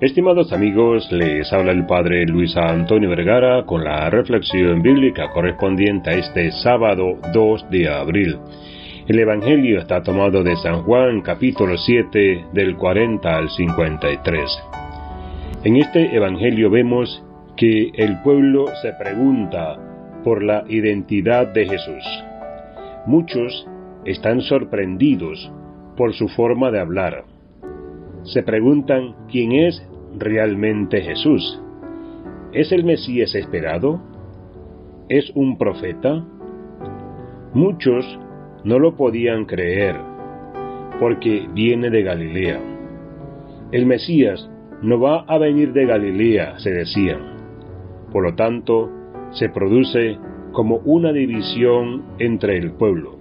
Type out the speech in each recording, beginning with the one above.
Estimados amigos, les habla el Padre Luis Antonio Vergara con la reflexión bíblica correspondiente a este sábado 2 de abril. El Evangelio está tomado de San Juan capítulo 7 del 40 al 53. En este Evangelio vemos que el pueblo se pregunta por la identidad de Jesús. Muchos están sorprendidos por su forma de hablar. Se preguntan quién es realmente Jesús. ¿Es el Mesías esperado? ¿Es un profeta? Muchos no lo podían creer porque viene de Galilea. El Mesías no va a venir de Galilea, se decían. Por lo tanto, se produce como una división entre el pueblo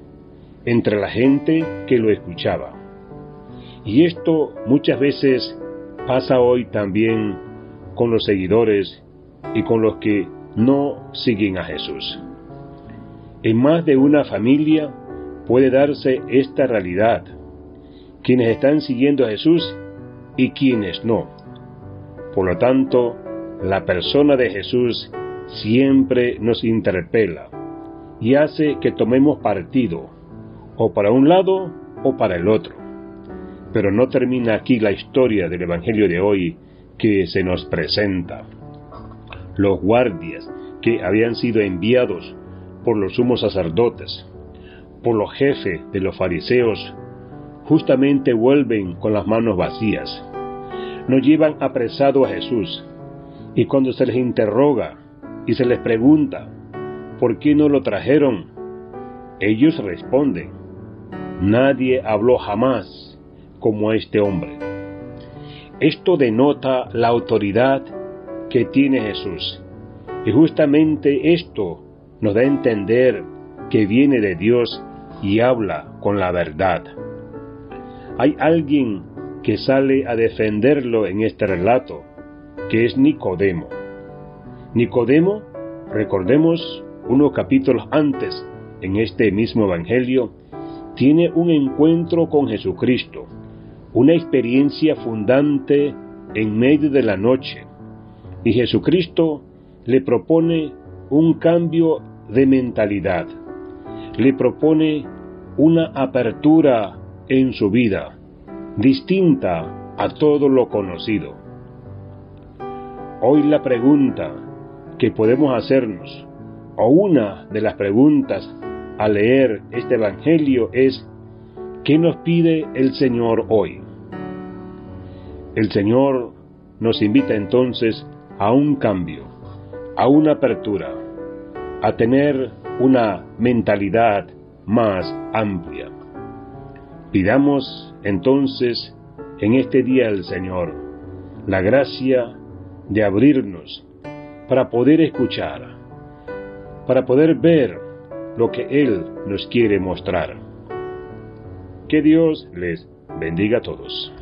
entre la gente que lo escuchaba. Y esto muchas veces pasa hoy también con los seguidores y con los que no siguen a Jesús. En más de una familia puede darse esta realidad, quienes están siguiendo a Jesús y quienes no. Por lo tanto, la persona de Jesús siempre nos interpela y hace que tomemos partido o para un lado o para el otro. Pero no termina aquí la historia del Evangelio de hoy que se nos presenta. Los guardias que habían sido enviados por los sumos sacerdotes, por los jefes de los fariseos, justamente vuelven con las manos vacías. No llevan apresado a Jesús, y cuando se les interroga y se les pregunta por qué no lo trajeron, ellos responden, Nadie habló jamás como este hombre. Esto denota la autoridad que tiene Jesús. Y justamente esto nos da a entender que viene de Dios y habla con la verdad. Hay alguien que sale a defenderlo en este relato, que es Nicodemo. Nicodemo, recordemos unos capítulos antes, en este mismo Evangelio, tiene un encuentro con Jesucristo, una experiencia fundante en medio de la noche, y Jesucristo le propone un cambio de mentalidad, le propone una apertura en su vida, distinta a todo lo conocido. Hoy la pregunta que podemos hacernos, o una de las preguntas al leer este Evangelio es, ¿qué nos pide el Señor hoy? El Señor nos invita entonces a un cambio, a una apertura, a tener una mentalidad más amplia. Pidamos entonces en este día al Señor la gracia de abrirnos para poder escuchar, para poder ver lo que Él nos quiere mostrar. Que Dios les bendiga a todos.